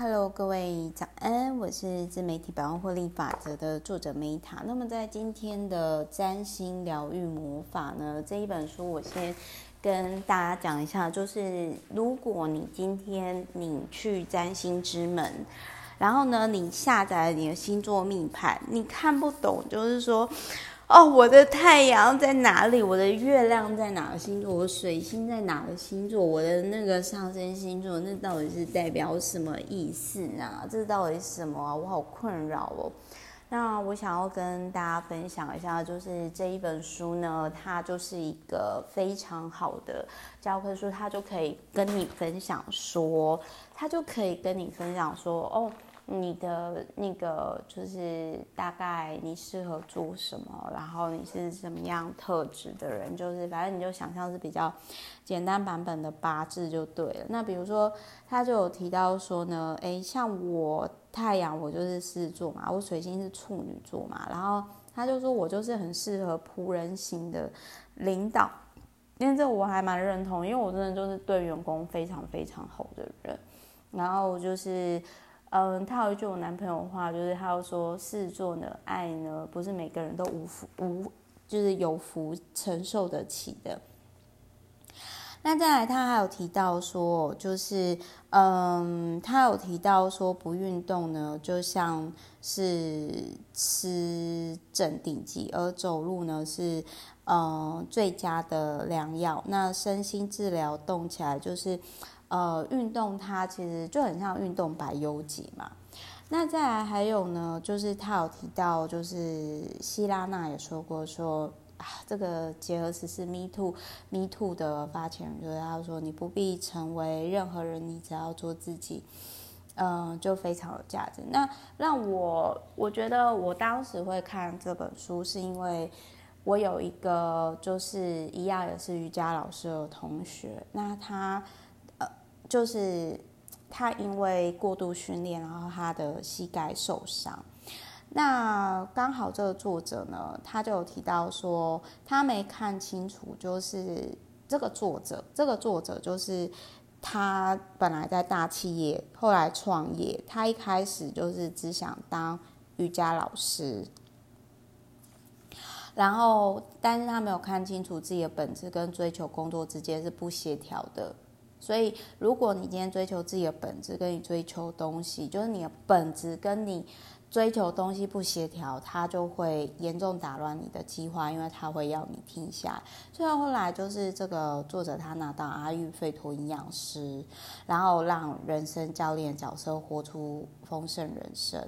Hello，各位早安，我是自媒体百万获利法则的作者 Meta。那么在今天的占星疗愈魔法呢，这一本书我先跟大家讲一下，就是如果你今天你去占星之门，然后呢，你下载你的星座命盘，你看不懂，就是说。哦，我的太阳在哪里？我的月亮在哪个星座？我的水星在哪个星座？我的那个上升星座，那到底是代表什么意思啊？这到底是什么啊？我好困扰哦。那我想要跟大家分享一下，就是这一本书呢，它就是一个非常好的教科书，它就可以跟你分享说，它就可以跟你分享说，哦。你的那个就是大概你适合做什么，然后你是什么样特质的人，就是反正你就想象是比较简单版本的八字就对了。那比如说他就有提到说呢，诶，像我太阳我就是狮子座嘛，我水星是处女座嘛，然后他就说我就是很适合仆人型的领导，因为这我还蛮认同，因为我真的就是对员工非常非常好的人，然后就是。嗯，他有一句我男朋友话，就是他有说，狮子座的爱呢，不是每个人都无福无，就是有福承受得起的。那再来，他还有提到说，就是嗯，他有提到说，不运动呢，就像是吃镇定剂，而走路呢是嗯最佳的良药。那身心治疗动起来就是。呃，运动它其实就很像运动百忧解嘛。那再来还有呢，就是他有提到，就是希拉娜也说过说啊，这个结合时事 Me Too Me Too 的发起人，就是他说你不必成为任何人，你只要做自己，嗯、就非常有价值。那让我我觉得我当时会看这本书，是因为我有一个就是一样也是瑜伽老师的同学，那他。就是他因为过度训练，然后他的膝盖受伤。那刚好这个作者呢，他就有提到说，他没看清楚，就是这个作者，这个作者就是他本来在大企业，后来创业。他一开始就是只想当瑜伽老师，然后但是他没有看清楚自己的本质跟追求工作之间是不协调的。所以，如果你今天追求自己的本质，跟你追求东西，就是你的本质跟你追求东西不协调，它就会严重打乱你的计划，因为它会要你停下来。所以后来就是这个作者他拿到阿育吠陀营养师，然后让人生教练角色活出丰盛人生。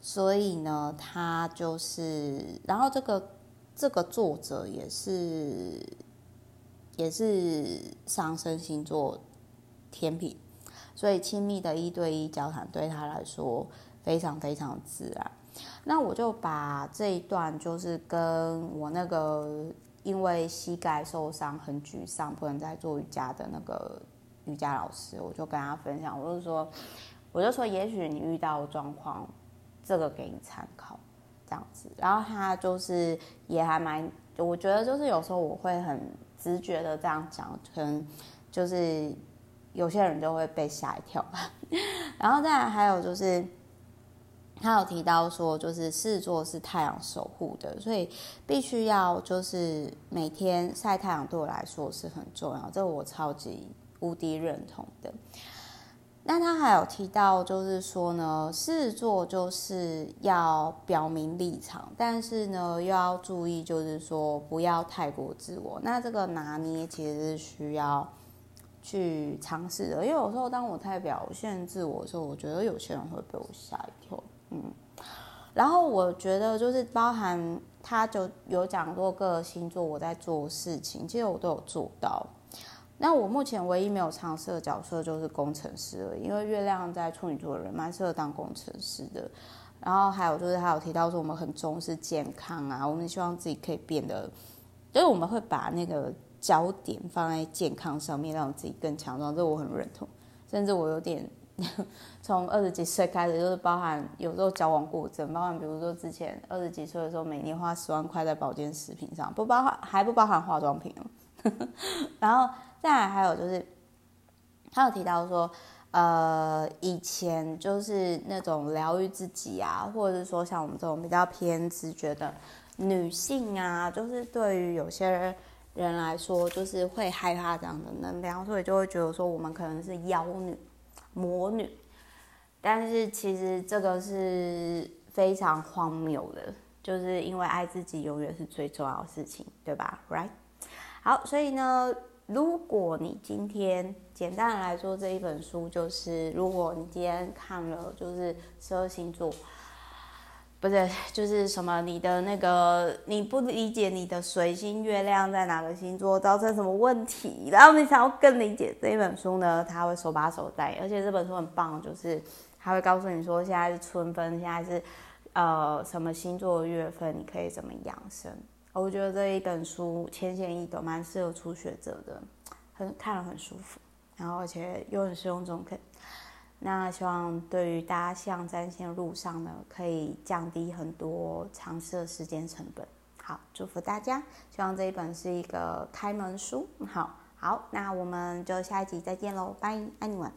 所以呢，他就是，然后这个这个作者也是也是上升星座。天秤，所以亲密的一对一交谈对他来说非常非常自然。那我就把这一段，就是跟我那个因为膝盖受伤很沮丧，不能再做瑜伽的那个瑜伽老师，我就跟他分享，我就说，我就说，也许你遇到状况，这个给你参考，这样子。然后他就是也还蛮，我觉得就是有时候我会很直觉的这样讲，可能就是。有些人就会被吓一跳，然后再来还有就是，他有提到说，就是狮子座是太阳守护的，所以必须要就是每天晒太阳，对我来说是很重要，这我超级无敌认同的。那他还有提到，就是说呢，狮子座就是要表明立场，但是呢又要注意，就是说不要太过自我。那这个拿捏其实是需要。去尝试的，因为有时候当我太表现自我的时候，我觉得有些人会被我吓一跳。嗯，然后我觉得就是包含他就有讲过各个星座我在做事情，其实我都有做到。那我目前唯一没有尝试的角色就是工程师了，因为月亮在处女座的人蛮适合当工程师的。然后还有就是他有提到说我们很重视健康啊，我们希望自己可以变得，就是我们会把那个。焦点放在健康上面，让自己更强壮，这我很认同。甚至我有点 从二十几岁开始，就是包含有时候交往过程，包含比如说之前二十几岁的时候，每年花十万块在保健食品上，不包含还不包含化妆品。然后再来还有就是，他有提到说，呃，以前就是那种疗愈自己啊，或者是说像我们这种比较偏直觉的女性啊，就是对于有些人人来说，就是会害怕这样的能量，所以就会觉得说我们可能是妖女、魔女。但是其实这个是非常荒谬的，就是因为爱自己永远是最重要的事情，对吧？Right？好，所以呢，如果你今天简单来说，这一本书就是，如果你今天看了，就是十二星座，不是，就是什么你的那个你不理解你的水星、月亮在哪个星座造成什么问题，然后你想要更理解这一本书呢，他会手把手带，而且这本书很棒，就是他会告诉你说，现在是春分，现在是呃什么星座月份，你可以怎么养生。我觉得这一本书浅显易懂，蛮适合初学者的，很看了很舒服，然后而且又很实用中肯。那希望对于大家向占线路上呢，可以降低很多尝试的时间成本。好，祝福大家，希望这一本是一个开门书。好好，那我们就下一集再见喽，拜，爱你们。